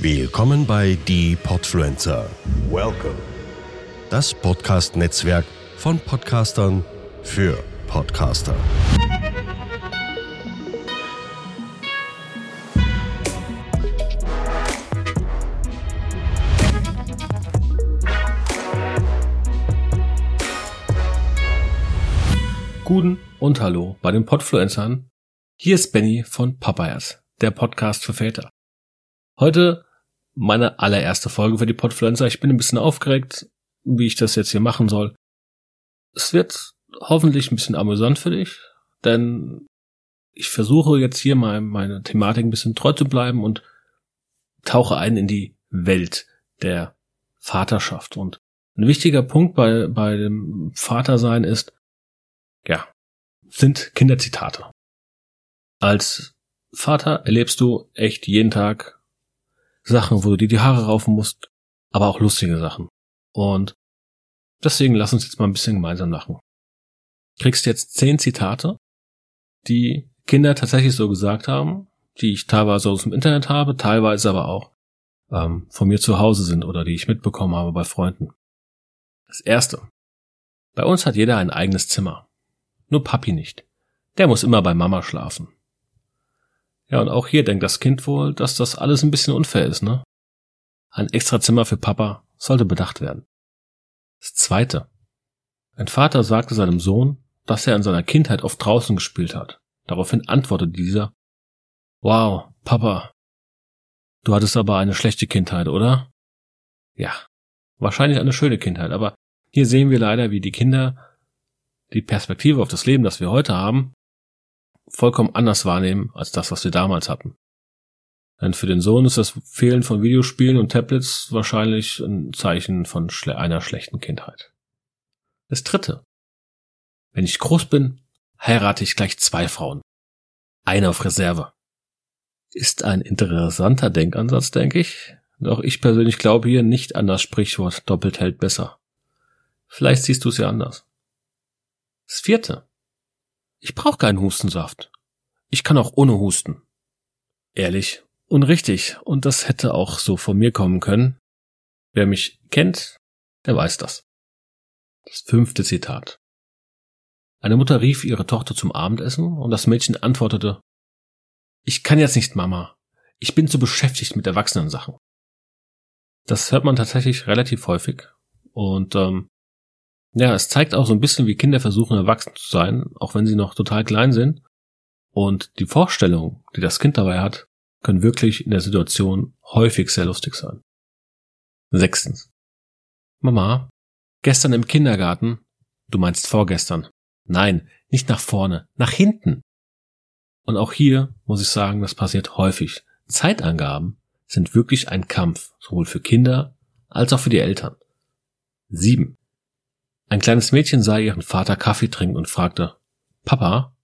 Willkommen bei Die Podfluencer, Welcome. das Podcast-Netzwerk von Podcastern für Podcaster. Guten und Hallo bei den Podfluencern. Hier ist Benny von Papayas, der Podcast für Väter. Heute meine allererste Folge für die Podfluencer. Ich bin ein bisschen aufgeregt, wie ich das jetzt hier machen soll. Es wird hoffentlich ein bisschen amüsant für dich, denn ich versuche jetzt hier mal meine Thematik ein bisschen treu zu bleiben und tauche ein in die Welt der Vaterschaft. Und ein wichtiger Punkt bei, bei dem Vatersein ist, ja, sind Kinderzitate. Als Vater erlebst du echt jeden Tag Sachen, wo du dir die Haare raufen musst, aber auch lustige Sachen. Und deswegen lass uns jetzt mal ein bisschen gemeinsam lachen. Kriegst jetzt zehn Zitate, die Kinder tatsächlich so gesagt haben, die ich teilweise aus dem Internet habe, teilweise aber auch ähm, von mir zu Hause sind oder die ich mitbekommen habe bei Freunden. Das erste. Bei uns hat jeder ein eigenes Zimmer. Nur Papi nicht. Der muss immer bei Mama schlafen. Ja, und auch hier denkt das Kind wohl, dass das alles ein bisschen unfair ist, ne? Ein extra Zimmer für Papa sollte bedacht werden. Das zweite. Ein Vater sagte seinem Sohn, dass er in seiner Kindheit oft draußen gespielt hat. Daraufhin antwortete dieser, Wow, Papa, du hattest aber eine schlechte Kindheit, oder? Ja, wahrscheinlich eine schöne Kindheit, aber hier sehen wir leider, wie die Kinder die Perspektive auf das Leben, das wir heute haben, vollkommen anders wahrnehmen als das, was wir damals hatten. Denn für den Sohn ist das Fehlen von Videospielen und Tablets wahrscheinlich ein Zeichen von schle einer schlechten Kindheit. Das dritte. Wenn ich groß bin, heirate ich gleich zwei Frauen. Eine auf Reserve. Ist ein interessanter Denkansatz, denke ich. Doch ich persönlich glaube hier nicht an das Sprichwort doppelt hält besser. Vielleicht siehst du es ja anders. Das vierte. Ich brauche keinen Hustensaft. Ich kann auch ohne husten. Ehrlich und richtig. Und das hätte auch so von mir kommen können. Wer mich kennt, der weiß das. Das fünfte Zitat. Eine Mutter rief ihre Tochter zum Abendessen und das Mädchen antwortete, ich kann jetzt nicht, Mama. Ich bin zu beschäftigt mit Erwachsenensachen. Das hört man tatsächlich relativ häufig. Und ähm, ja, es zeigt auch so ein bisschen, wie Kinder versuchen, erwachsen zu sein, auch wenn sie noch total klein sind. Und die Vorstellungen, die das Kind dabei hat, können wirklich in der Situation häufig sehr lustig sein. Sechstens. Mama, gestern im Kindergarten, du meinst vorgestern. Nein, nicht nach vorne, nach hinten. Und auch hier muss ich sagen, das passiert häufig. Zeitangaben sind wirklich ein Kampf, sowohl für Kinder als auch für die Eltern. Sieben. Ein kleines Mädchen sah ihren Vater Kaffee trinken und fragte, Papa,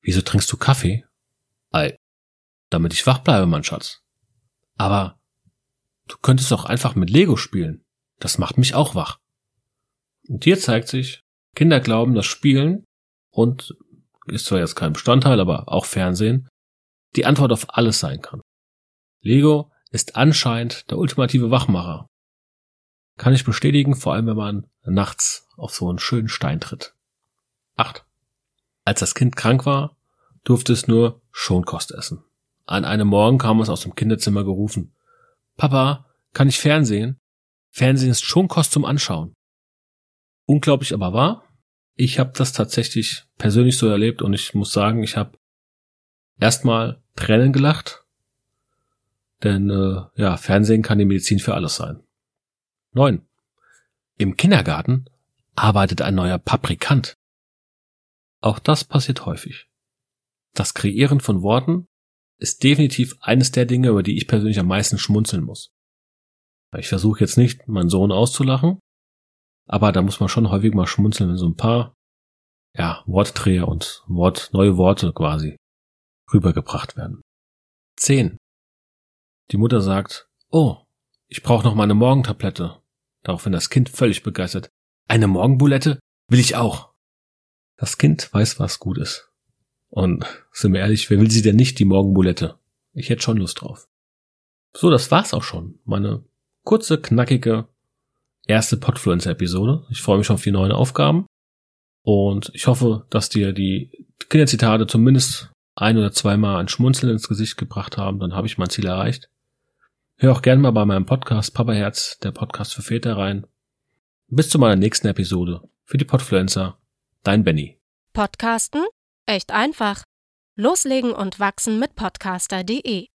wieso trinkst du Kaffee? Ei, damit ich wach bleibe, mein Schatz. Aber du könntest doch einfach mit Lego spielen. Das macht mich auch wach. Und hier zeigt sich, Kinder glauben, dass Spielen und ist zwar jetzt kein Bestandteil, aber auch Fernsehen, die Antwort auf alles sein kann. Lego ist anscheinend der ultimative Wachmacher. Kann ich bestätigen, vor allem wenn man nachts auf so einen schönen Stein tritt. 8. Als das Kind krank war, durfte es nur Schonkost essen. An einem Morgen kam es aus dem Kinderzimmer gerufen. Papa, kann ich Fernsehen? Fernsehen ist Schonkost zum Anschauen. Unglaublich aber wahr. Ich habe das tatsächlich persönlich so erlebt und ich muss sagen, ich habe erstmal Tränen gelacht, denn äh, ja, Fernsehen kann die Medizin für alles sein. 9. Im Kindergarten arbeitet ein neuer Paprikant. Auch das passiert häufig. Das Kreieren von Worten ist definitiv eines der Dinge, über die ich persönlich am meisten schmunzeln muss. Ich versuche jetzt nicht, meinen Sohn auszulachen, aber da muss man schon häufig mal schmunzeln, wenn so ein paar ja, Wortdreher und Wort, neue Worte quasi rübergebracht werden. Zehn. Die Mutter sagt, oh, ich brauche noch mal eine Morgentablette. Daraufhin das Kind völlig begeistert. Eine Morgenbulette? Will ich auch. Das Kind weiß, was gut ist. Und sind wir ehrlich, wer will sie denn nicht, die Morgenbulette? Ich hätte schon Lust drauf. So, das war's auch schon. Meine kurze, knackige erste Podfluencer-Episode. Ich freue mich schon auf die neuen Aufgaben. Und ich hoffe, dass dir die Kinderzitate zumindest ein oder zweimal ein Schmunzeln ins Gesicht gebracht haben. Dann habe ich mein Ziel erreicht. Hör auch gerne mal bei meinem Podcast Papa Herz, der Podcast für Väter rein. Bis zu meiner nächsten Episode. Für die Podfluencer. Dein Benny. Podcasten? Echt einfach. Loslegen und wachsen mit podcaster.de